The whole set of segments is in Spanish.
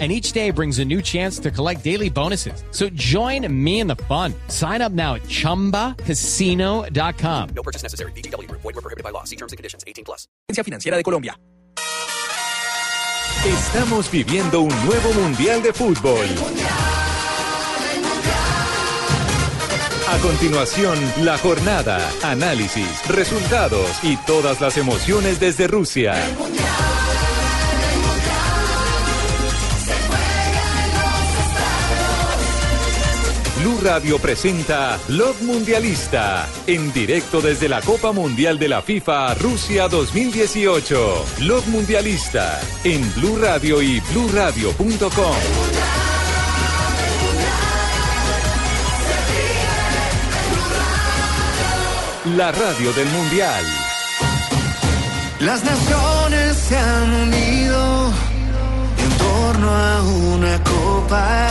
and each day brings a new chance to collect daily bonuses. So join me in the fun. Sign up now at ChumbaCasino.com. No purchase necessary. BGW. Void were prohibited by law. See terms and conditions. 18 plus. Agencia Financiera de Colombia. Estamos viviendo un nuevo Mundial de Fútbol. A continuación, la jornada, análisis, resultados y todas las emociones desde Rusia. Blue Radio presenta Love Mundialista, en directo desde la Copa Mundial de la FIFA Rusia 2018. Love Mundialista, en Blue Radio y BlueRadio.com. La radio del Mundial. Las naciones se han unido en torno a una copa.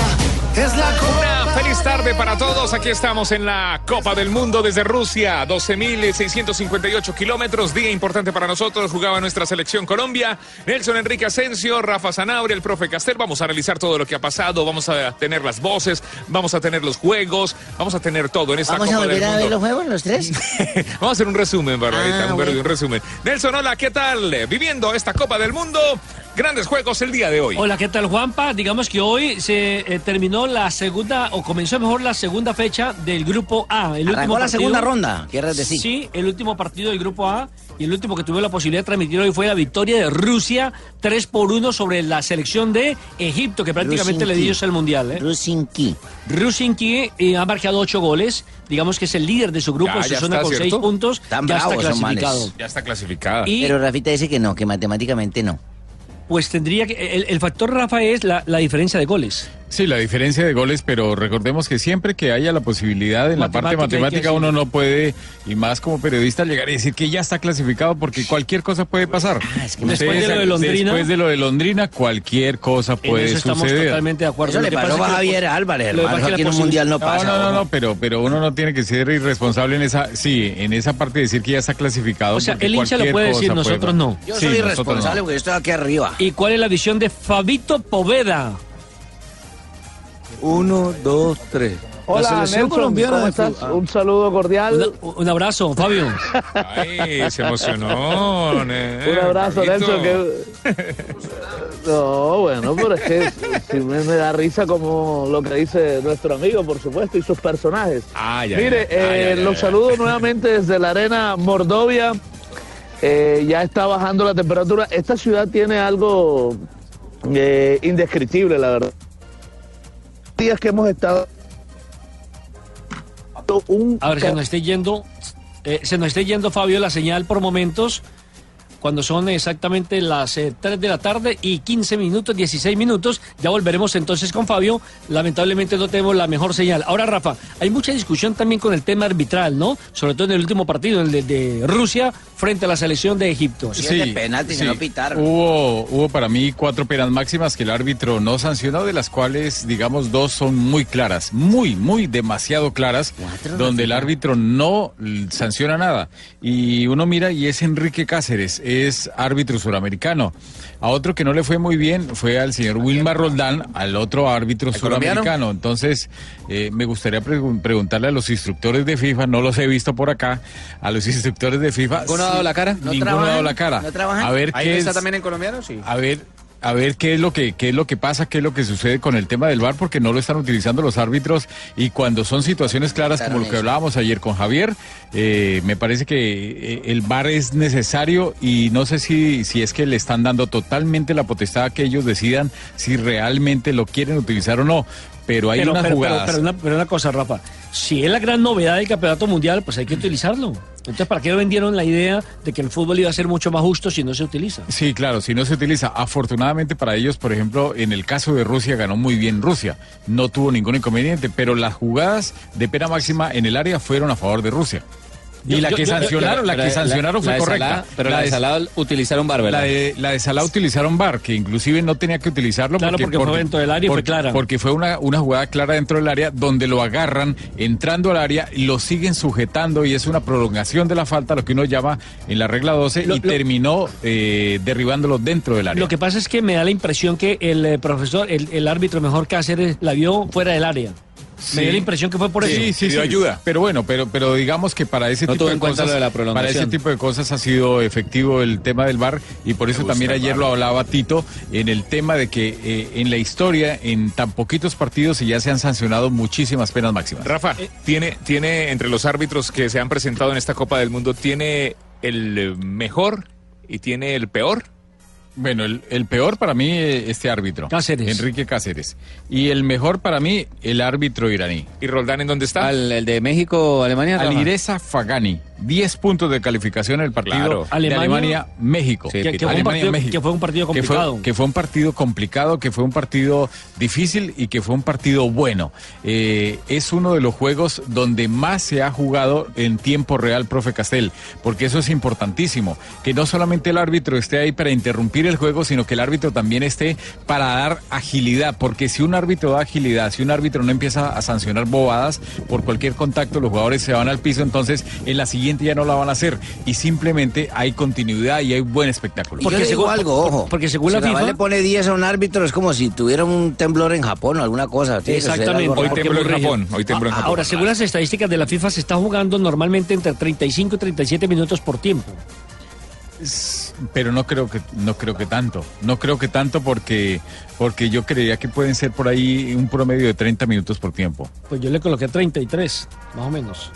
Es la Una feliz tarde para todos. Aquí estamos en la Copa del Mundo desde Rusia. 12.658 kilómetros. Día importante para nosotros. Jugaba nuestra selección Colombia. Nelson Enrique Asensio, Rafa Zanabria, el profe Castel. Vamos a analizar todo lo que ha pasado. Vamos a tener las voces. Vamos a tener los juegos. Vamos a tener todo en esta ¿Vamos a Copa del volver a ver los juegos los tres? Vamos a hacer un resumen, Barbarita, Ah, un, bueno. un resumen. Nelson, hola, ¿qué tal? Viviendo esta Copa del Mundo, grandes juegos el día de hoy. Hola, ¿qué tal Juanpa? Digamos que hoy se eh, terminó la segunda, o comenzó mejor la segunda fecha del Grupo A. El Arrancó la partido- segunda ronda, quieres decir. Sí, el último partido del Grupo A y el último que tuve la posibilidad de transmitir hoy fue la victoria de Rusia 3 por 1 sobre la selección de Egipto, que prácticamente le dio ellos el Mundial. ¿eh? Rusinki. Rusinki eh, ha marcado 8 goles, digamos que es el líder de su grupo, Ya, se ya zona está, con 6 ¿cierto? puntos, Tan ya está bravos son manes. clasificado. Ya está clasificada. Y- Pero Rafita dice que no, que matemáticamente no. Pues tendría que. El, el factor Rafa es la, la diferencia de goles. Sí, la diferencia de goles, pero recordemos que siempre que haya la posibilidad en la parte Matemática uno no puede, y más como periodista, llegar y decir que ya está clasificado porque cualquier cosa puede pasar. Ah, es que Después de lo de Londrina- Después de lo de Londrina, cualquier cosa En puede eso estamos suceder. totalmente de acuerdo. Eso le pasó pasa a Javier Álvarez, lo que hermano. pasa es que Aquí en un mundial no No, pasa. no, no, no, pero, pero uno no tiene que ser irresponsable en esa, sí, en esa parte de decir que ya está clasificado. O sea, el hincha lo puede decir, puede nosotros no. Yo soy irresponsable no. porque yo estoy aquí arriba. ¿Y cuál es la visión de Fabito Poveda? Uno, dos, tres. La Hola, selección Nelson, colombiana ¿cómo de estás? Un saludo cordial. Una- un abrazo, Fabio. Ay, se emocionó. ne- Un abrazo. Nelson. Que... No, bueno, pero es que sí me, me da risa como lo que dice nuestro amigo, por supuesto, y sus personajes. Ay, ay, Mire, eh, los saludo nuevamente desde la arena Mordovia. Eh, ya está bajando la temperatura. Esta ciudad tiene algo eh, indescriptible, la verdad. Días que hemos estado un A ver, se nos esté yendo, eh, se nos esté yendo, Fabio, la señal por momentos, cuando son exactamente las eh, 3 de la tarde y 15 minutos, 16 minutos. Ya volveremos entonces con Fabio. Lamentablemente no tenemos la mejor señal. Ahora, Rafa, hay mucha discusión también con el tema arbitral, ¿no? Sobre todo en el último partido, el de, de Rusia frente a la selección de Egipto. Sí, es de penalti, que no pitaron. Hubo, hubo para mí cuatro penas máximas que el árbitro no sancionó, de las cuales, digamos, dos son muy claras, muy, muy demasiado claras, Cuatro, donde el árbitro no sanciona nada. Y uno mira y es Enrique Cáceres, es árbitro suramericano. A otro que no le fue muy bien fue al señor Wilmar Roldán, al otro árbitro suramericano. Entonces, eh, me gustaría pregun- preguntarle a los instructores de FIFA, no los he visto por acá, a los instructores de FIFA. ¿Ninguno ha dado la cara? ¿No Ninguno ha dado trabajan? la cara. ¿No trabajan? A ver ¿Ahí qué está es- también en colombiano? Sí. a ver, a ver qué es lo que qué es lo que pasa, qué es lo que sucede con el tema del VAR porque no lo están utilizando los árbitros y cuando son situaciones claras como lo que hablábamos ayer con Javier, eh, me parece que eh, el VAR es necesario y no sé si si es que le están dando totalmente la potestad a que ellos decidan si realmente lo quieren utilizar o no. Pero hay pero, unas pero- pero- jugadas. pero una, pero una cosa, Rafa. Si es la gran novedad del campeonato mundial, pues hay que utilizarlo. Entonces, ¿para qué vendieron la idea de que el fútbol iba a ser mucho más justo si no se utiliza? Sí, claro, si no se utiliza. Afortunadamente para ellos, por ejemplo, en el caso de Rusia ganó muy bien Rusia. No tuvo ningún inconveniente, pero las jugadas de pena máxima en el área fueron a favor de Rusia. Y la que sancionaron, la que sancionaron fue la correcta. Salah, pero la de Salah utilizaron bar, ¿verdad? La de, la de Salah utilizaron VAR, que inclusive no tenía que utilizarlo. Claro, porque fue dentro del área y fue porque- clara. Porque fue una, una jugada clara dentro del área donde lo agarran entrando al área y lo siguen sujetando y es una prolongación de la falta, lo que uno llama en la regla 12, Lo- y lo- terminó eh, derribándolo dentro del área. Lo que pasa es que me da la impresión que el eh, profesor, el, el árbitro mejor Cáceres, la vio fuera del área. Me dio la impresión que fue por eso. Sí, sí, sí. Pero bueno, pero, pero digamos que para ese No tipo de cosas, lo de la para prolongación. ese tipo de cosas ha sido efectivo el tema del VAR y por eso también ayer lo hablaba Tito en el tema de que eh, en la historia, en tan poquitos partidos, y ya se han sancionado muchísimas penas máximas. Rafa, tiene, tiene entre los árbitros que se han presentado en esta Copa del Mundo, ¿tiene el eh, mejor y tiene el peor? Bueno, el, el peor para mí, eh, este árbitro. Cáceres. Enrique Cáceres. Y el mejor para mí, el árbitro iraní. ¿Y Roldán en dónde está? Al- el de México, Alemania. Alireza Fagani. 10 puntos de calificación en el partido Claro. de Alemania- Alemania-México. Sí, Que- un partido- que fue un partido Que fue- complicado. Que fue, un partido complicado, que fue un partido difícil y que fue un partido bueno. Eh, es uno de los juegos donde más se ha jugado en tiempo real, profe Castel, porque eso es importantísimo. Que no solamente el árbitro esté ahí para interrumpir el juego, sino que el árbitro también esté para dar agilidad, porque si un árbitro da agilidad, si un árbitro no empieza a sancionar bobadas por cualquier contacto, los jugadores se van al piso, entonces en la siguiente ya no la van a hacer y simplemente hay continuidad y hay buen espectáculo. Y yo digo algo, ojo. porque según si la FIFA- le pone 10 a un árbitro, es como si tuviera un temblor en Japón o alguna cosa. Exactamente. Hoy tembló en Porque Japón, hoy tembló en Ah, Japón. Ahora, según las estadísticas de la FIFA, se está jugando normalmente entre 35 y 37 minutos por tiempo. Pero no creo que no creo que tanto no creo que tanto porque porque yo creía que pueden ser por ahí un promedio de 30 minutos por tiempo Pues yo le coloqué 33, más o menos.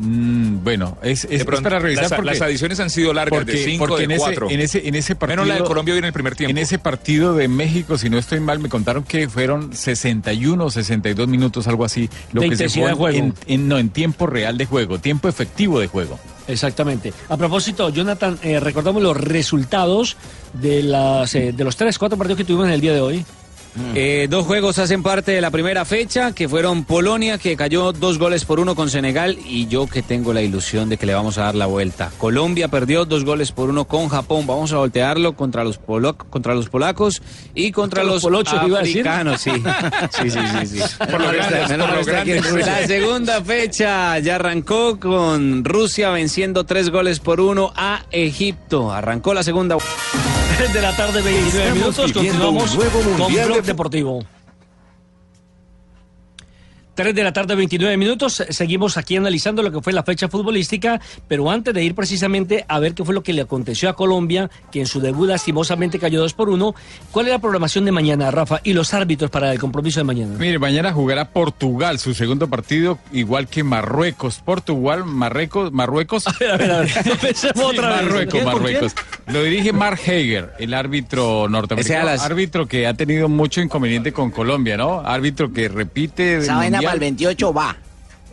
Mm, bueno es, es, De es pronto, para revisar las, porque, las adiciones han sido largas, de porque, 5, porque de en, ese, 4. en ese en ese partido Menos la de Colombia en el primer tiempo. en ese partido de México si no estoy mal me contaron que fueron 61 o 62 minutos algo así lo De que se intensidad jugó de en, juego. en- no en tiempo real de juego tiempo efectivo de juego Exactamente. A propósito, Jonathan, eh, recordamos los resultados de, las, eh, de los 3, 4 partidos que tuvimos en el día de hoy. Eh, dos juegos hacen parte de la primera fecha, que fueron Polonia, que cayó dos goles por uno con Senegal, y yo que tengo la ilusión de que le vamos a dar la vuelta. Colombia perdió dos goles por uno con Japón, vamos a voltearlo contra los, polo- contra los polacos y contra Contra los los polochos, iba a decir. africanos, sí. Sí, sí. Por lo por lo. La segunda fecha ya arrancó con Rusia venciendo tres goles por uno a Egipto. Arrancó la segunda. 3 de la tarde, 29 Estamos minutos. un Continuamos con Blog de Deportivo. 3 de la tarde, 29 minutos. Seguimos aquí analizando lo que fue la fecha futbolística, pero antes de ir precisamente a ver qué fue lo que le aconteció a Colombia, que en su debut lastimosamente cayó 2 por 1, ¿cuál es la programación de mañana, Rafa? Y los árbitros para el compromiso de mañana. Mire, mañana jugará Portugal, su segundo partido, igual que Marruecos. Portugal, Marruecos, Marruecos. A ver, a ver, a ver. Empecemos otra vez. Marruecos, ¿Quién, con Marruecos. Lo dirige Mark Hager, el árbitro norteamericano. las- Árbitro que ha tenido mucho inconveniente con Colombia, ¿no? Árbitro que repite. Mundial. Para el 28 va.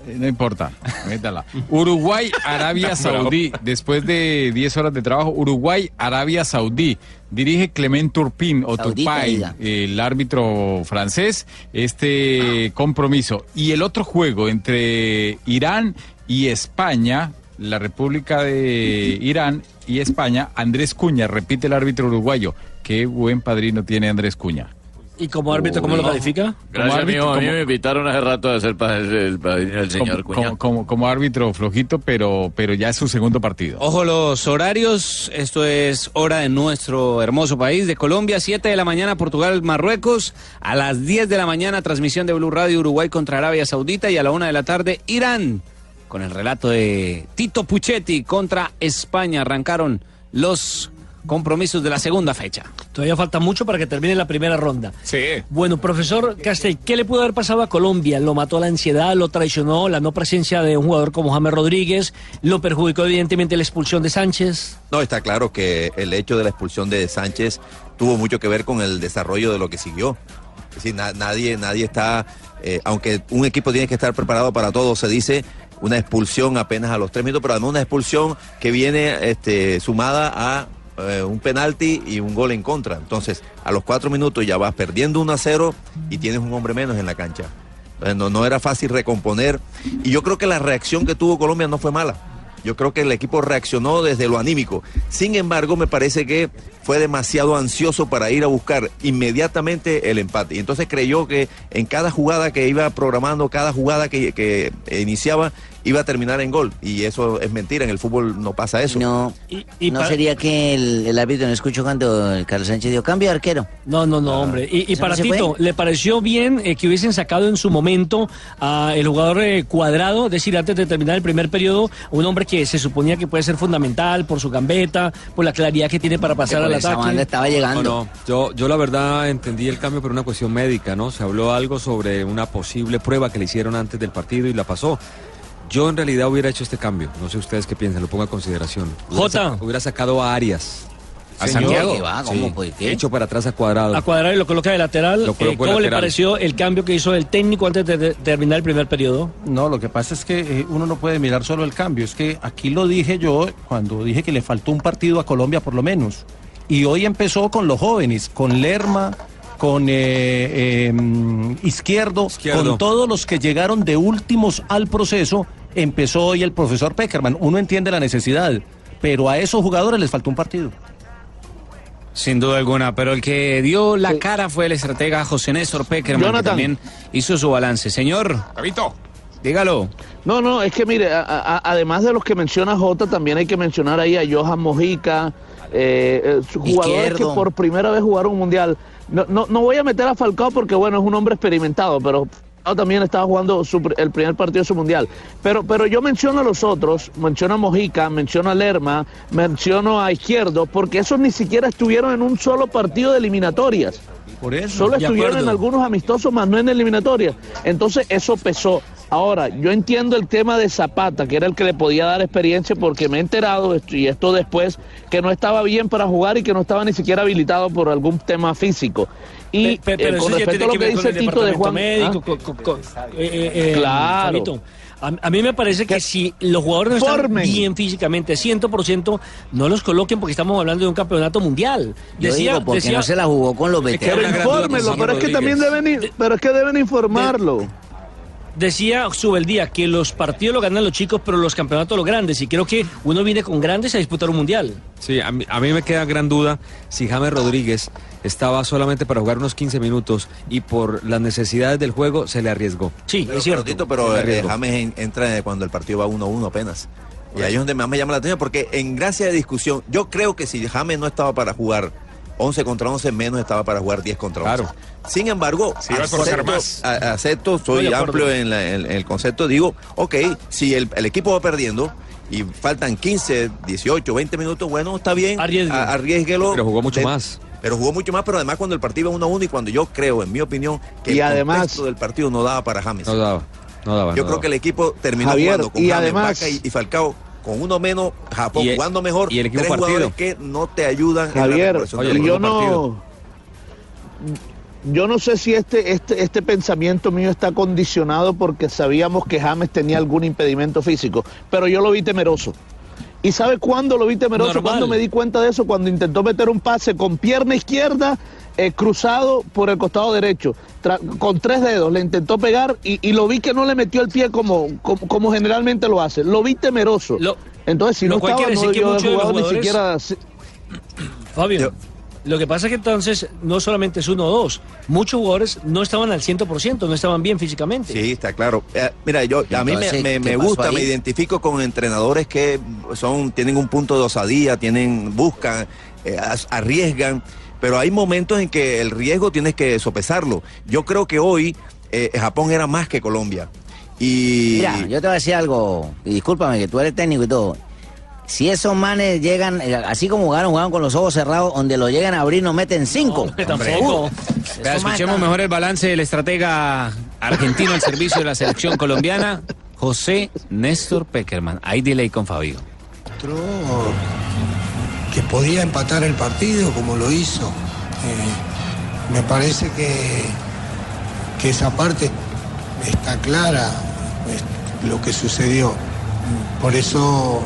Eh, No importa, métala. Uruguay, Arabia Saudí. Después de 10 horas de trabajo, Uruguay, Arabia Saudí. Dirige Clement Turpin o Turpay, el árbitro francés, este compromiso. Y el otro juego entre Irán y España, la República de Irán y España, Andrés Cuña, repite el árbitro uruguayo. Qué buen padrino tiene Andrés Cuña. ¿Y como árbitro cómo lo califica? Como árbitro, como- invitaron hace rato a ser el padrino del como, como- como- como árbitro flojito, pero, pero ya es su segundo partido. Ojo los horarios, esto es hora de nuestro hermoso país, de Colombia, 7 de la mañana Portugal, Marruecos, a las 10 de la mañana transmisión de Blue Radio Uruguay contra Arabia Saudita. Y a la 1 de la tarde Irán, con el relato de Tito Puchetti contra España. Arrancaron los compromisos de la segunda fecha. Todavía falta mucho para que termine la primera ronda. Sí. Bueno, profesor Castel, ¿qué le pudo haber pasado a Colombia? ¿Lo mató la ansiedad? ¿Lo traicionó la no presencia de un jugador como James Rodríguez? ¿Lo perjudicó evidentemente la expulsión de Sánchez? No, está claro que el hecho de la expulsión de Sánchez tuvo mucho que ver con el desarrollo de lo que siguió. Es decir, na- nadie, nadie está, eh, aunque un equipo tiene que estar preparado para todo, se dice una expulsión apenas a los tres minutos, pero además una expulsión que viene este, sumada a eh, un penalti y un gol en contra. Entonces, a los cuatro minutos ya vas perdiendo 1 a 0 y tienes un hombre menos en la cancha. No, no era fácil recomponer. Y yo creo que la reacción que tuvo Colombia no fue mala. Yo creo que el equipo reaccionó desde lo anímico. Sin embargo, me parece que fue demasiado ansioso para ir a buscar inmediatamente el empate. Y entonces creyó que en cada jugada que iba programando, cada jugada que iniciaba, iba a terminar en gol. Y eso es mentira, en el fútbol no pasa eso. No, no sería que el, el árbitro no escuchó cuando el Carlos Sánchez dio cambio de arquero. No, no, no, hombre. Y, y ¿Eso para Tito, fue? ¿le pareció bien eh, que hubiesen sacado en su momento a el jugador eh, cuadrado? Es decir, antes de terminar el primer periodo, un hombre que se suponía que puede ser fundamental por su gambeta, por la claridad que tiene para pasar al ataque. llegando. No, no, yo, yo la verdad entendí el cambio por una cuestión médica, ¿no? Se habló algo sobre una posible prueba que le hicieron antes del partido y la pasó. Yo en realidad hubiera hecho este cambio. No sé ustedes qué piensan, lo pongo a consideración. Hubiera Jota. Hubiera sacado a Arias. ¿A Santiago? ¿Qué va? ¿Cómo? ¿Por qué? Hecho para atrás a cuadrado. A cuadrado y lo coloca de lateral. Lo Eh, ¿Cómo le pareció el cambio que hizo el técnico antes de, de terminar el primer periodo? No, lo que pasa es que eh, uno no puede mirar solo el cambio. Es que aquí lo dije yo cuando dije que le faltó un partido a Colombia por lo menos. Y hoy empezó con los jóvenes, con Lerma, con eh, eh, Izquierdo, Izquierdo. con todos los que llegaron de últimos al proceso. Empezó hoy el profesor Peckerman. Uno entiende la necesidad, pero a esos jugadores les faltó un partido. Sin duda alguna, pero el que dio la cara fue el estratega José Néstor Peckerman, que también hizo su balance. Señor, dígalo. No, no, es que mire, a- a- además de los que menciona Jota, también hay que mencionar ahí a Johan Mojica, eh, eh, jugadores Izquierdo. que por primera vez jugaron un mundial. No, no, no voy a meter a Falcao porque, bueno, es un hombre experimentado, pero también estaba jugando su el primer partido de su mundial. Pero, pero yo menciono a los otros, menciono a Mojica, menciono a Lerma, menciono a Izquierdo, porque esos ni siquiera estuvieron en un solo partido de eliminatorias. Por eso. Solo estuvieron en algunos amistosos, más no en eliminatorias. Entonces, eso pesó. Ahora, yo entiendo el tema de Zapata, que era el que le podía dar experiencia, porque me he enterado, y esto después, que no estaba bien para jugar y que no estaba ni siquiera habilitado por algún tema físico. Y Pe- pe- eh, pero con eso ya respecto tiene a lo que que ver con dice el Tito de departamento Juan... médico, ¿ah? con- con- eh, eh, eh, Claro. Fabito. A, a mí me parece que si los jugadores no están Formen. bien físicamente, 100%, no los coloquen porque estamos hablando de un campeonato mundial. Yo Decía, digo, porque decía- no se la jugó con los Pero veteranos. infórmenlo, pero es que también deben, ir- pero es que deben informarlo. Decía Subeldía que los partidos lo ganan los chicos, pero los campeonatos los grandes. Y creo que uno viene con grandes a disputar un mundial. Sí, a mí, a mí me queda gran duda si James Rodríguez estaba solamente para jugar unos 15 minutos y por las necesidades del juego se le arriesgó. Sí, Pero, pero, Tito, pero eh, James en- entra cuando el partido va 1-1 apenas. Y ahí es donde más me llama la atención, porque en gracia de discusión, yo creo que si James no estaba para jugar 11 contra 11, menos estaba para jugar 10 contra 11. Sin embargo, hacer acepto, más. a- acepto, soy amplio en, la- en- en el concepto, digo, ok, si el, el equipo va perdiendo y faltan 15, 18, 20 minutos, bueno, está bien, Arriesgue. a- arriésguelo. Pero jugó mucho De- más. Pero jugó mucho más, pero además cuando el partido iba 1-1 y cuando yo creo, en mi opinión, que Y el además- contexto del partido no daba para James. No daba, no daba. Yo no creo daba. que el equipo terminó Javier, jugando con y James, además- Vaca y, y Falcao con uno menos, Japón Y jugando mejor, y el equipo tres partido. jugadores que no te ayudan en la Javier, Oye, yo no... Yo no sé si este, este, este pensamiento mío está condicionado porque sabíamos que James tenía algún impedimento físico, pero yo lo vi temeroso. ¿Y sabe cuándo lo vi temeroso? Normal. Cuando me di cuenta de eso, cuando intentó meter un pase con pierna izquierda eh, cruzado por el costado derecho, con tres dedos, le intentó pegar y, y lo vi que no le metió el pie como, como, como generalmente lo hace. Lo vi temeroso. Entonces, si lo no cual estaba, quiere no decir que muchos de los jugado ni jugadores- siquiera... Fabio, lo que pasa es que entonces no solamente es uno o dos, muchos jugadores no estaban al 100%, no estaban bien físicamente. Sí, está claro. Eh, mira, yo a mí me, me- ¿qué me pasó gusta, ahí? me identifico con entrenadores que son tienen un punto de osadía, tienen buscan, eh, arriesgan, pero hay momentos en que el riesgo tienes que sopesarlo. Yo creo que hoy eh, Japón era más que Colombia. Y Mira, yo te voy a decir algo, y discúlpame que tú eres técnico y todo. Si esos manes llegan, eh, así como jugaron, jugaban con los ojos cerrados, donde lo llegan a abrir nos meten cinco. tampoco. Escuchemos mejor el balance del estratega argentino al servicio de la selección colombiana, José Néstor Peckerman. Hay delay con Fabio. Que podía empatar el partido como lo hizo. Eh, me parece que, que esa parte está clara, es lo que sucedió. Por eso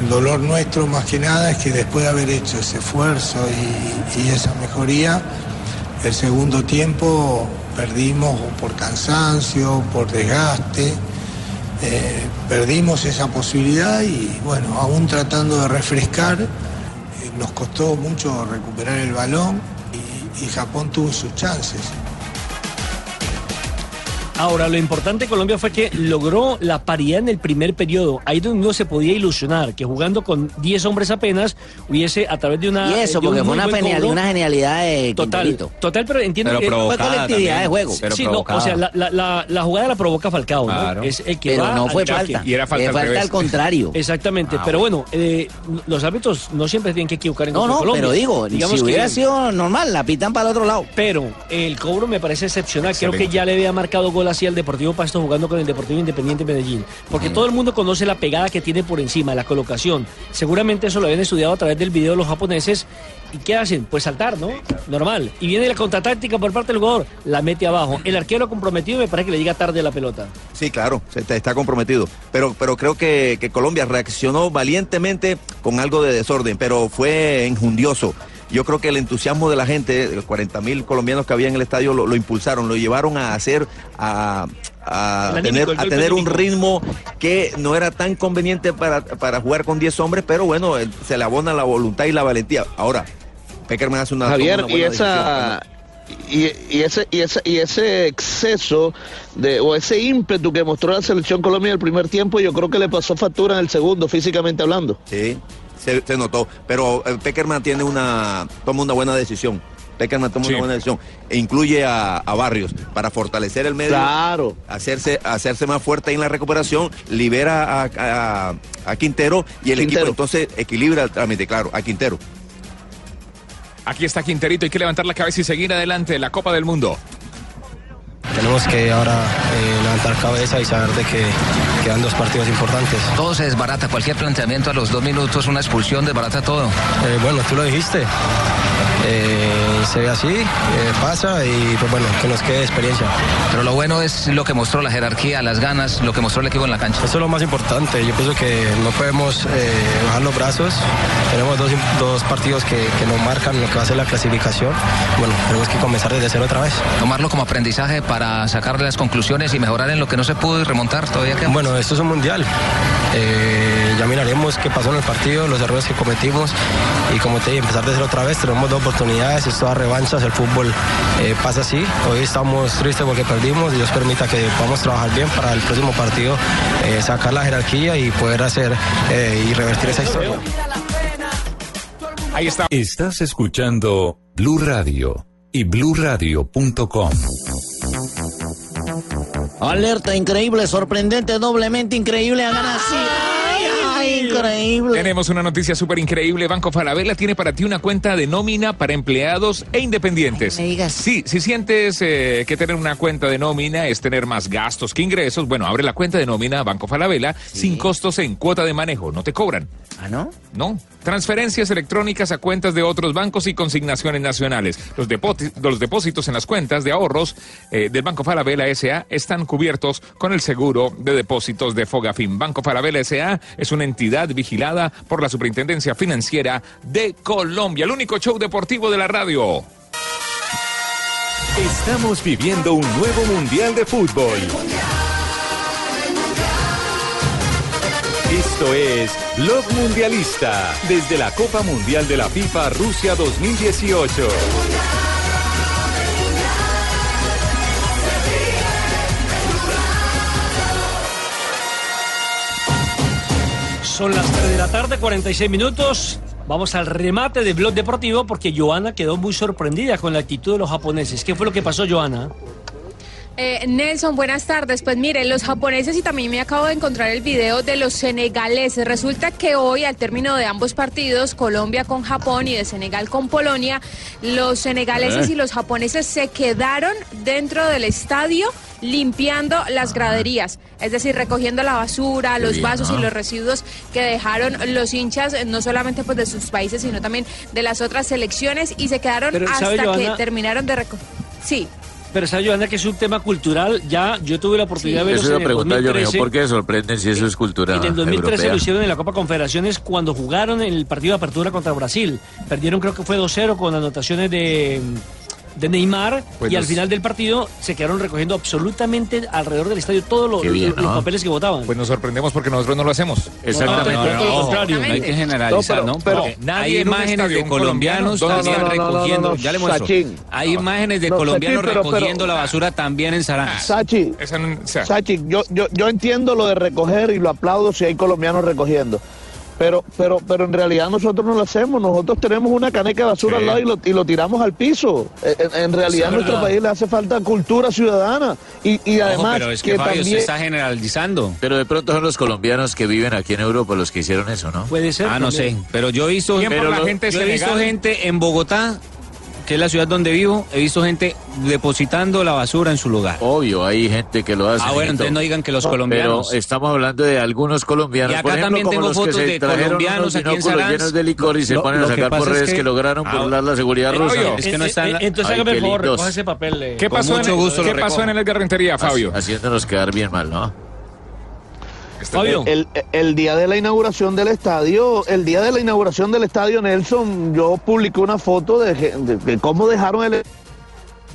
el dolor nuestro más que nada es que después de haber hecho ese esfuerzo y, y esa mejoría, el segundo tiempo perdimos por cansancio, por desgaste. Eh, perdimos esa posibilidad y bueno, aún tratando de refrescar, eh, nos costó mucho recuperar el balón y, y Japón tuvo sus chances. Ahora, lo importante de Colombia fue que logró la paridad en el primer periodo. Ahí donde uno se podía ilusionar, que jugando con 10 hombres apenas, hubiese a través de una. Y eso, un porque fue una, genial- genialidad de Total, Quinterito. total, pero entiendo Pero que Fue colectividad también. de juego. Sí, Pero sí, no, provocada. o sea, la, la- la- la jugada la provoca Falcao, Claro. ¿no? Es el que Pero va no fue falta. Y era falta al falta al contrario. Exactamente, Ah, pero bueno, eh, los árbitros no siempre tienen que equivocar en No, no, Colombia. pero digo, Digamos si que- hubiera sido normal, la pitan para el otro lado. Pero el cobro me parece excepcional. Creo que ya le había marcado gol así al Deportivo Pasto jugando con el Deportivo Independiente Medellín. Porque todo el mundo conoce la pegada que tiene por encima, la colocación. Seguramente eso lo habían estudiado a través del video los japoneses. ¿Y qué hacen? Pues saltar, ¿no? Normal. Y viene la contratáctica por parte del jugador, la mete abajo. El arquero comprometido me parece que le llega tarde la pelota. Sí, claro, está comprometido. Pero, pero creo que, que Colombia reaccionó valientemente con algo de desorden, pero fue enjundioso. Yo creo que el entusiasmo de la gente, de los 40 mil colombianos que había en el estadio, lo, lo impulsaron, lo llevaron a hacer, a, a El anímico, tener, a un ritmo que no era tan conveniente para, para jugar con 10 hombres, pero bueno, el- se le abona la voluntad y la valentía. Ahora, Peckerman hace una, Javier, una y buena esa y, y ese y ese y ese exceso de o ese ímpetu que mostró la selección Colombia en el primer tiempo, yo creo que le pasó factura en el segundo, físicamente hablando. Sí, se, se notó. Pero eh, Peckerman tiene una, toma una buena decisión. Peckerman toma Sí. una buena decisión. E incluye a, a Barrios para fortalecer el medio. Claro. Hacerse, hacerse más fuerte en la recuperación. Libera a, a- a Quintero y el equipo entonces equilibra el trámite, claro, a Quintero. Aquí está Quinterito, hay que levantar la cabeza y seguir adelante. La Copa del Mundo. Tenemos que ahora eh, levantar cabeza y saber de que quedan dos partidos importantes. Todo se desbarata, cualquier planteamiento a los dos minutos, una expulsión, desbarata todo. Eh, bueno, tú lo dijiste. Eh, se ve así, eh, pasa y pues bueno, que nos quede experiencia. Pero lo bueno es lo que mostró la jerarquía, las ganas, lo que mostró el equipo en la cancha. Eso es lo más importante. Yo pienso que no podemos eh, bajar los brazos. Tenemos dos, dos partidos que, que nos marcan lo que va a ser la clasificación. Bueno, tenemos que comenzar desde cero otra vez. Tomarlo como aprendizaje para sacarle las conclusiones y mejorar en lo que no se pudo y remontar todavía queda. Bueno, esto es un mundial. Eh, ya miraremos qué pasó en el partido, los errores que cometimos y como te dije, empezar de cero otra vez. Tenemos dos oportunidades, esto da revanchas, el fútbol eh, pasa así. Hoy estamos tristes porque perdimos. Dios permita que podamos trabajar bien para el próximo partido, eh, sacar la jerarquía y poder hacer eh, y revertir esa historia. Ahí está. Estás escuchando Blue Radio y bluradio.com. Alerta increíble, sorprendente, doblemente increíble. Hagan así. Ay, ay, increíble. Tenemos una noticia súper increíble. Banco Falabella tiene para ti una cuenta de nómina para empleados e independientes. Sí, si sientes eh, que tener una cuenta de nómina es tener más gastos que ingresos, bueno, abre la cuenta de nómina Banco Falabella sin costos en cuota de manejo. No te cobran. ¿Ah, no? No. Transferencias electrónicas a cuentas de otros bancos y consignaciones nacionales. Los, depósitos, los depósitos en las cuentas de ahorros eh, del Banco Falabella S.A. están cubiertos con el seguro de depósitos de Fogafin. Banco Falabella S.A. es una entidad vigilada por la Superintendencia Financiera de Colombia. El único show deportivo de la radio. Estamos viviendo un nuevo Mundial de Fútbol. Esto es Blog Mundialista desde la Copa Mundial de la FIFA Rusia 2018. Son las 3 de la tarde, 46 minutos. Vamos al remate de Blog Deportivo porque Joana quedó muy sorprendida con la actitud de los japoneses. ¿Qué fue lo que pasó, Joana? Eh, Nelson, buenas tardes. Pues mire, los japoneses y también me acabo de encontrar el video de los senegaleses. Resulta que hoy, al término de ambos partidos, Colombia con Japón y de Senegal con Polonia, los senegaleses Eh. y los japoneses se quedaron dentro del estadio limpiando las graderías, es decir, recogiendo la basura, Qué los bien, vasos y los residuos que dejaron los hinchas, no solamente pues de sus países, sino también de las otras selecciones y se quedaron Pero, hasta ¿sabe, que Johanna? terminaron de recoger. Sí. Pero sabe, Joana, que es un tema cultural. Ya yo tuve la oportunidad de Eso verlos iba a en el preguntar yo, me dijo, 2013. ¿por qué sorprenden si eso es cultura En el 2013 europea? lo hicieron en la Copa Confederaciones cuando jugaron en el partido de apertura contra Brasil. Perdieron creo que fue 2-0 con anotaciones de de Neymar Pues y al final del partido se quedaron recogiendo absolutamente alrededor del estadio todos los, Qué bien, los- los ¿no? papeles que votaban. Pues nos sorprendemos porque nosotros no lo hacemos. Exactamente. No, no, todo lo ojo, contrario. no hay que generalizar, ¿no? pero- nadie hay imágenes de colombianos colombiano, también no, no, no, no, recogiendo, no, no, ya le muestro. Sachin. Hay imágenes de No, colombianos Sachin, pero- pero- recogiendo la basura también en Saransk. Sachi, Sachi, yo, yo, yo entiendo lo de recoger y lo aplaudo si hay colombianos recogiendo. Pero, pero, pero en realidad nosotros no lo hacemos. Nosotros tenemos una caneca de basura Sí. al lado y lo, y lo tiramos al piso. Eh, En, en realidad a es nuestro país le hace falta cultura ciudadana. Y, y Ojo, además pero es que, que Fabio se también... está generalizando. Pero de pronto son los colombianos que viven aquí en Europa los que hicieron eso, ¿no? Puede ser. Ah, no sé, pero yo he visto, pero la lo- gente yo he visto gente en Bogotá, que es la ciudad donde vivo, he visto gente depositando la basura en su lugar. Obvio, hay gente que lo hace. Ah, bueno, entonces no digan que los colombianos. Pero estamos hablando de algunos colombianos. Y acá por ejemplo, también tengo fotos de colombianos aquí en Saransk. llenos de licor y se Lo- ponen lo a sacar por es redes que, que- lograron Ah, burlar la seguridad Eh, rusa. Es que eh, no están eh, Entonces hágame el qué favor, recoja ese papel. eh. ¿Qué Con pasó, en, gusto ¿qué pasó en el Edgar Rentería, Fabio? Haciéndonos quedar bien mal, ¿no? Fabio. El, el día de la inauguración del estadio, el día de la inauguración del estadio Nelson, yo publiqué una foto de, que- de- de cómo dejaron el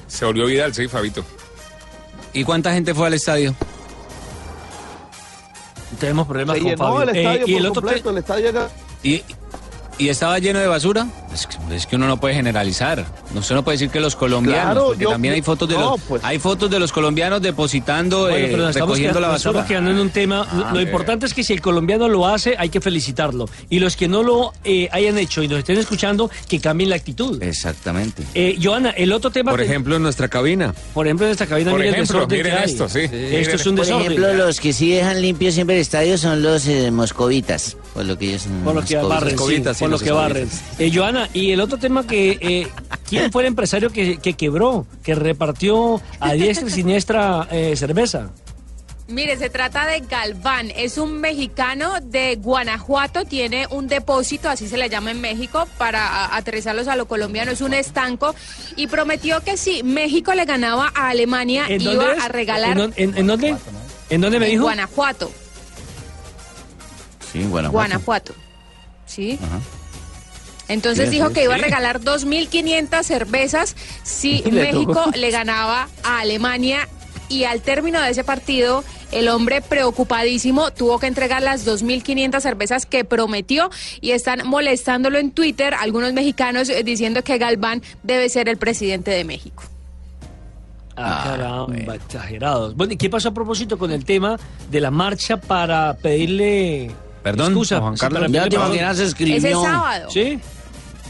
Se volvió Vidal, sí, Fabito. ¿Y cuánta gente fue al estadio? Tenemos problemas se con llenó Fabio. el Eh, estadio y el por otro te- completo, el estadio acá. ¿Y, y estaba lleno de basura? Es que, es que uno no puede generalizar. No, Usted no puede decir que los colombianos, Claro, porque yo- también hay fotos de no, los pues. hay fotos de los colombianos depositando, Bueno, eh, estamos, recogiendo quedando, la basura. estamos quedando en un tema. Lo- lo eh. importante es que si el colombiano lo hace, hay que felicitarlo. Y los que no lo eh, hayan hecho y nos estén escuchando, que cambien la actitud. Exactamente. Eh, Joana, el otro tema. Por que- ejemplo, en nuestra cabina. por ejemplo, en esta cabina, Por ejemplo, desorden miren que hay. esto, sí. Esto es un Por desorden. ejemplo, los que sí dejan limpio siempre el estadio son los eh, moscovitas, por lo que ellos son Por lo que moscovitas. barren, sí, lo los que barren. Eh, Joana, y el otro tema que, eh, ¿quién fue el empresario que, que quebró, que repartió a diestra y siniestra eh, cerveza? Mire, se trata de Galván, es un mexicano de Guanajuato, tiene un depósito, así se le llama en México, para aterrizarlos a lo colombiano, es un estanco, y prometió que si México le ganaba a Alemania, ¿En iba a regalar ¿En, dónde- en- en dónde? ¿En dónde me en dijo? Guanajuato, Sí, Guanajuato. Guanajuato, ¿sí? Ajá. Entonces Sí, dijo sí, que iba a sí. regalar 2.500 cervezas si Le México tocó. le ganaba a Alemania. Y al término de ese partido, el hombre preocupadísimo tuvo que entregar las 2.500 cervezas que prometió y están molestándolo en Twitter algunos mexicanos eh, diciendo que Galván debe ser el presidente de México. Ah, caramba, exagerados. Bueno, ¿y qué pasó a propósito con el tema de la marcha para pedirle Perdón, excusa? Juan Sí, Carlos. para Ya pedirle te perdón. imaginas, se escribió. Ese sábado. ¿Sí?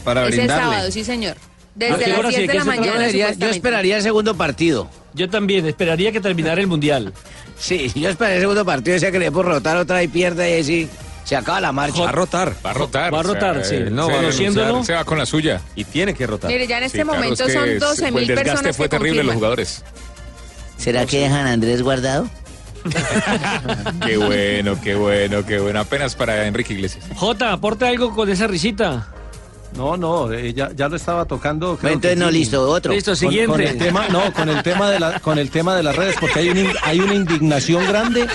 Para Ese brindarle. sábado, sí, señor. ¿A Desde las hora sí? 10 de ¿Qué la mañana. yo esperaría el segundo partido. Yo también, esperaría que terminara el Mundial. Sí, yo esperaría el segundo partido, decía que le por rotar otra y pierda y así se acaba la marcha. Va a rotar. Va a rotar. Va a rotar, sí. él No, se, va él se va con la suya. Y tiene que rotar. Mire, ya en este Sí, claro, momento es que son es- 12 el mil desgaste personas fue que terrible en los confirman. jugadores. ¿Será que dejan a Andrés guardado? Qué bueno, qué bueno, qué bueno. Apenas para Enrique Iglesias. Jota, aporte algo con esa risita. No, no, eh, ya, ya lo estaba tocando. creo entonces que no, sí. listo, otro. Listo, Con- siguiente. Con, el tema, no, con el tema de la, con el tema de las redes, porque hay una, hay una indignación grande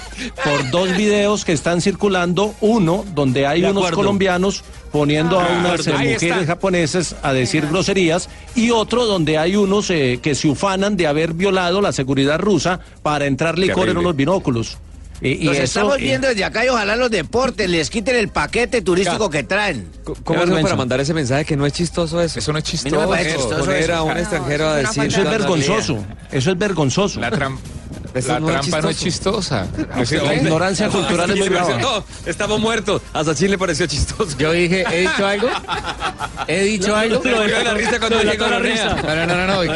por dos videos que están circulando. Uno, donde hay De unos acuerdo. colombianos poniendo a Ah, unas eh, mujeres está. japonesas a decir groserías, y otro donde hay unos eh, que se ufanan de haber violado la seguridad rusa para entrar licor en unos binóculos. Y, y Los eso, estamos viendo desde acá y ojalá los deportes les quiten el paquete turístico que traen. ¿Cómo vergüenza. para mandar ese mensaje que no es chistoso eso? Eso no es chistoso. no me parece chistoso Poner eso. a un No, extranjero a es decir... eso es vergonzoso. Eso es vergonzoso. La, tram- Eso la no es trampa no es chistosa. La ignorancia cultural es muy brava. No, estamos muertos. A Sachin le pareció chistoso. Yo dije, ¿he dicho algo? ¿He dicho algo? Lo de la risa cuando la llegó risa. No, no, no, no, me- lo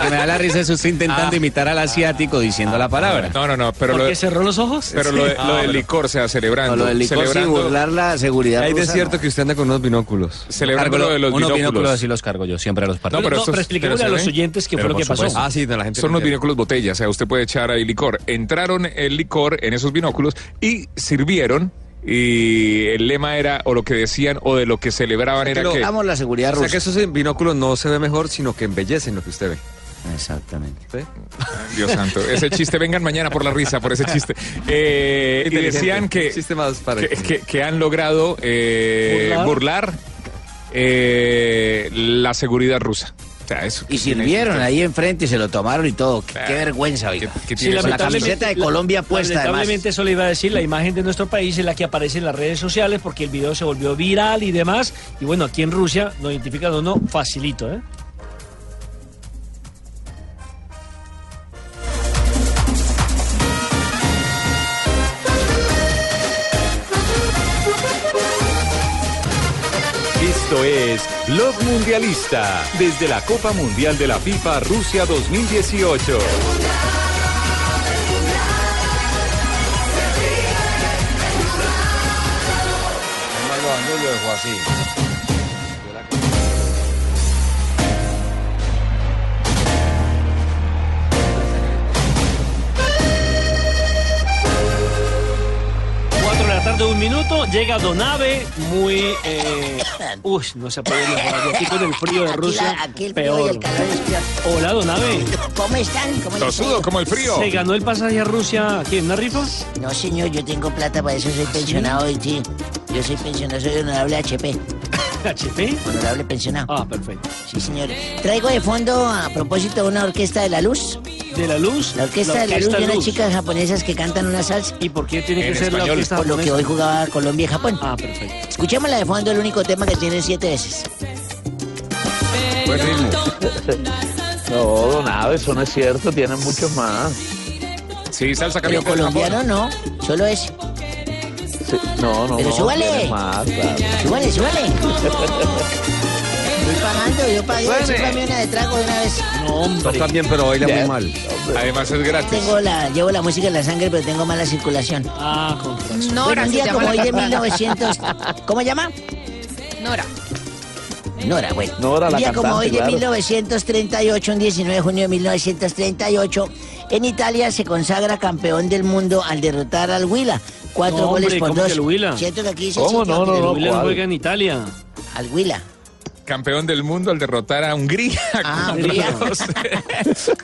que me da la risa es usted intentando Ah. imitar al asiático diciendo la palabra. No, no, no, pero ¿Por lo, cerró los ojos? pero lo, de- Sí. lo Ah, del licor, o sea, celebrando. Lo del licor sin celebrando, burlar la seguridad Hay de cierto que usted anda con unos binóculos. celebrando lo de los unos binóculos. binóculos así los cargo yo siempre a los partidos. No, pero expliquémosle a se los oyentes qué fue lo que pasó. Ah, sí, no, la gente Son no unos binóculos botella, o sea, usted puede echar ahí licor. Entraron el licor en esos binóculos y sirvieron. Y el lema era, o lo que decían, o de lo que celebraban era lo- que. Damos la seguridad O sea rusa. que esos binóculos no se ve mejor, sino que embellecen lo que usted ve. Exactamente. ¿Sí? Dios santo, ese chiste, vengan mañana por la risa, por ese chiste. Eh, y decían que, Chiste más para que, que- que han logrado eh, ¿Burlar? burlar, eh, la seguridad rusa. Y sirvieron ahí enfrente, se lo tomaron y todo. Qué, qué vergüenza, oiga. Sí, Con la camiseta de Colombia puesta, además. Lamentablemente eso le iba a decir, la imagen de nuestro país es la que aparece en las redes sociales porque el video se volvió viral y demás. Y bueno, aquí en Rusia lo identifican o no, facilito, ¿eh? Blog Mundialista desde la Copa Mundial de la FIFA Rusia 2018. lo dejó así. Un minuto, llega Donave, muy... Eh, uy, no se puede mejorar. Aquí con el frío de Aquí Rusia, la- aquí el frío y peor. el calor es peor. Hola, Donave. ¿Cómo están? ¿Cómo les Tosudo como el frío. ¿Se ganó el pasaje a Rusia aquí en una rifa? No, señor, yo tengo plata para eso, soy pensionado y sí. Yo soy pensionado, soy honorable HP. ¿HP? Honorable pensionado. Ah, perfecto. Sí, señor. Traigo de fondo, a propósito, una orquesta de la luz. ¿De la luz? La orquesta de la luz de unas chicas japonesas que cantan una salsa. ¿Y por qué tiene que En ser la español. orquesta Por lo que hoy jugaba Colombia y Japón. Ah, perfecto. Escuchémosla de fondo, el único tema que tienen siete veces. Buen ritmo. No, don eso no es cierto, tienen muchos más. Sí, salsa Pero colombiano no, solo ese. Sí, no, no, Pero no, súbale. más, claro. Súbale, súbale. Estoy pagando, yo pagué, sírvame una de trago de una vez. No, hombre. Toca bien, pero baila muy mal. Además es gratis. Tengo la, llevo la música en la sangre, pero tengo mala circulación. Ah, con razón. Nora Bueno, un día como hoy de cantante. 1900... ¿Cómo llama? Nora. Nora, bueno. Nora, un la día como hoy de claro. 1938, un 19 de junio de 1938, en Italia se consagra campeón del mundo al derrotar al Huila. Cuatro No, goles hombre, por ¿cómo dos. que el Huila? Siento que aquí se ¿Cómo? No, no, El no, William ¿cuál? juega en Italia. Al Huila. Campeón del mundo al derrotar a Hungría. Ah, Hungría.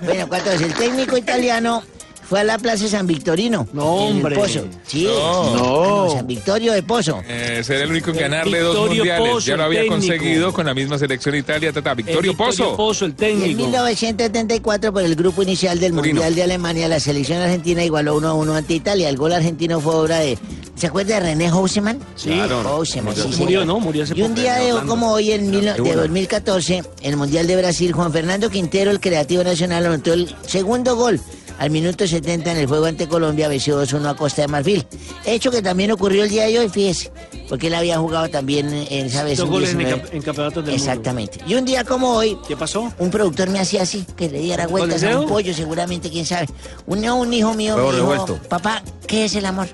Bueno, cuatro El técnico italiano fue a la Plaza San Victorino. No, en el hombre. Pozo. Sí. No. No. San Victorio de Pozo. Eh, será el único en ganarle dos Victorio mundiales. Pozzo, ya lo había técnico. conseguido con la misma selección Italia. Tata. Victorio El Pozo. Pozo, el Y en técnico. 1974, por el grupo inicial del Torino. Mundial de Alemania, la selección argentina igualó 1 a 1 ante Italia. El gol argentino fue obra de. ¿Se acuerda de René Houseman? Sí. Houseman, sí, Murió, señor. ¿no? Murió hace Y un día de, como hoy, en mil- de bueno. 2014, en el Mundial de Brasil, Juan Fernando Quintero, el creativo nacional, anotó el segundo gol. Al minuto 70 en el juego ante Colombia, venció 2-1 a Costa de Marfil. Hecho que también ocurrió el día de hoy, fíjese, porque él había jugado también en esa vez. Dos un goles en, el 19. cap- en campeonatos del mundo. Exactamente. Y un día como hoy, ¿Qué pasó? un productor me hacía así, que le diera vueltas el a un pollo, seguramente, quién sabe. Un, hijo mío me dijo, papá, ¿qué es el amor?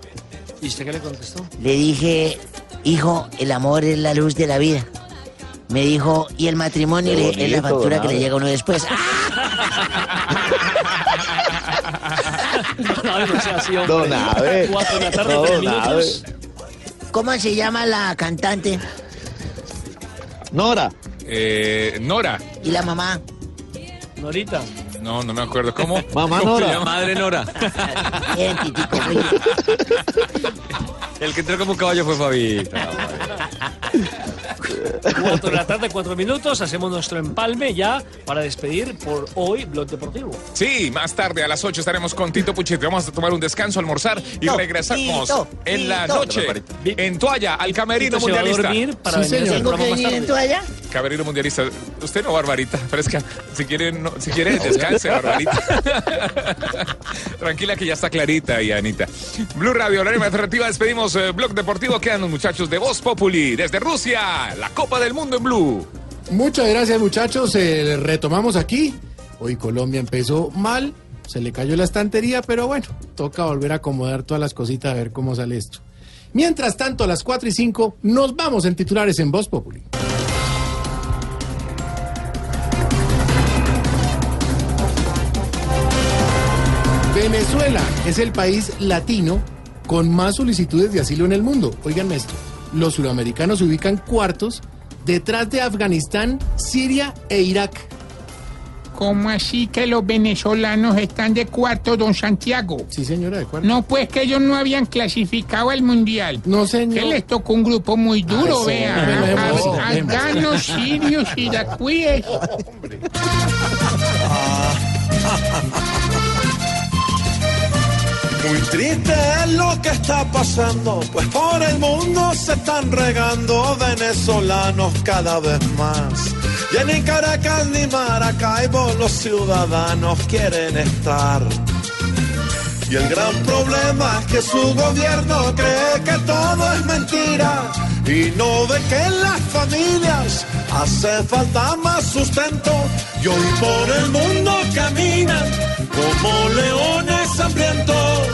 ¿Y usted qué le contestó? Le dije, hijo, el amor es la luz de la vida. Me dijo, y el matrimonio es la factura que le llega a uno después. ¡Ah! ¿Cómo se llama la cantante? Nora. Eh, Nora. ¿Y la mamá? Norita. No, no me acuerdo. ¿Cómo? Mamá ¿Cómo Nora. Madre Nora. Bien, titico, El que entró como caballo fue Fabito. 4 de la tarde, 4 minutos, hacemos nuestro empalme ya para despedir por hoy Blog Deportivo. Sí, más tarde a las 8 estaremos con Tito Puchete. Vamos a tomar un descanso, almorzar y no, regresamos en la noche en toalla al camerino mundialista. ¿Para sí, señor. ¿Tengo que venir en toalla? Camerino mundialista. Usted no, Barbarita, fresca. Si quiere, no- si quiere descanse, Barbarita. Tranquila que ya está clarita y Anita. Blue Radio, la alternativa. Despedimos eh, Blog Deportivo. Quedan los muchachos de Voz Populi desde Rusia. La Copa del Mundo en Blue. Muchas gracias muchachos, Eh, retomamos aquí. Hoy Colombia empezó mal, se le cayó la estantería, pero bueno, toca volver a acomodar todas las cositas a ver cómo sale esto. Mientras tanto, a las 4 y 5 nos vamos en titulares en Voz Populi. Es el país latino con más solicitudes de asilo en el mundo. Oigan esto, los suramericanos se ubican cuartos detrás de Afganistán, Siria e Irak. ¿Cómo así que los venezolanos están de cuarto, don Santiago? Sí, señora, de cuarto. No, pues que ellos no habían clasificado al mundial. No, señor. Que les tocó un grupo muy duro, Ay, sí, vea. dejemos, Af- dejemos. Afganos, sirios, iraquíes. Muy triste es lo que está pasando, pues por el mundo se están regando venezolanos cada vez más. Ya ni Caracas ni Maracaibo los ciudadanos quieren estar. Y el gran problema es que su gobierno cree que todo es mentira y no ve que en las familias hace falta más sustento y hoy por el mundo caminan como leones hambrientos.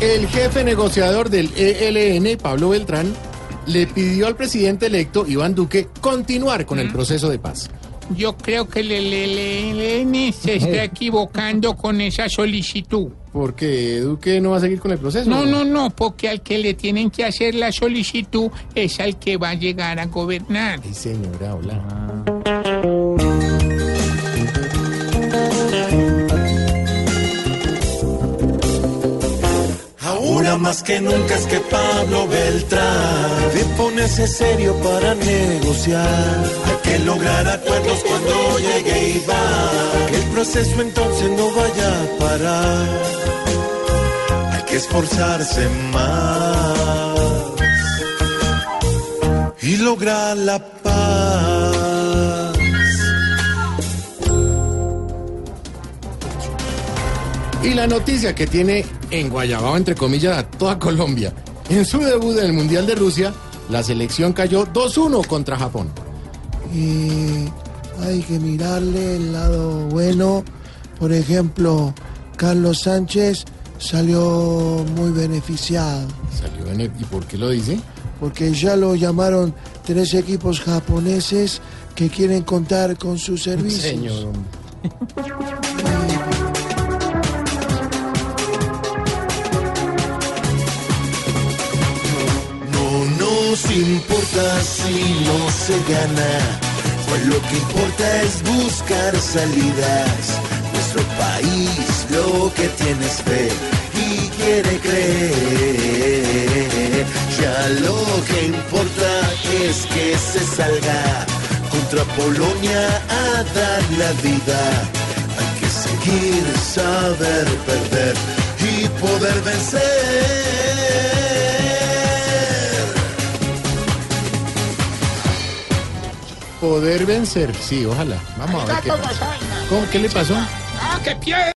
El jefe negociador del ELN, Pablo Beltrán, le pidió al presidente electo, Iván Duque, continuar con el proceso de paz. Yo creo que el ELN se está equivocando con esa solicitud. Porque Duque no va a seguir con el proceso. No, no, no, porque al que le tienen que hacer la solicitud es al que va a llegar a gobernar. Sí, señora, hola. Ahora más que nunca es que Pablo Beltrán debe ponerse serio para negociar. Hay que lograr acuerdos cuando llegue Iván. Que el proceso entonces no vaya a parar. Hay que esforzarse más y lograr la paz. Y la noticia que tiene en Guayabao, entre comillas, a toda Colombia. En su debut en el Mundial de Rusia, la selección cayó 2-1 contra Japón. Y hay que mirarle el lado bueno. Por ejemplo, Carlos Sánchez salió muy beneficiado. Salió en el- ¿Y por qué lo dice? Porque ya lo llamaron tres equipos japoneses que quieren contar con sus servicios. Señor. nos importa si no se gana, pues lo que importa es buscar salidas. Nuestro país lo que tiene es fe y quiere creer. Ya lo que importa es que se salga contra Polonia a dar la vida. Hay que seguir, saber perder y poder vencer. Poder vencer, sí, ojalá. Vamos a ver qué pasa. ¿Cómo? ¿Qué le pasó? ¡Ah, que pierde!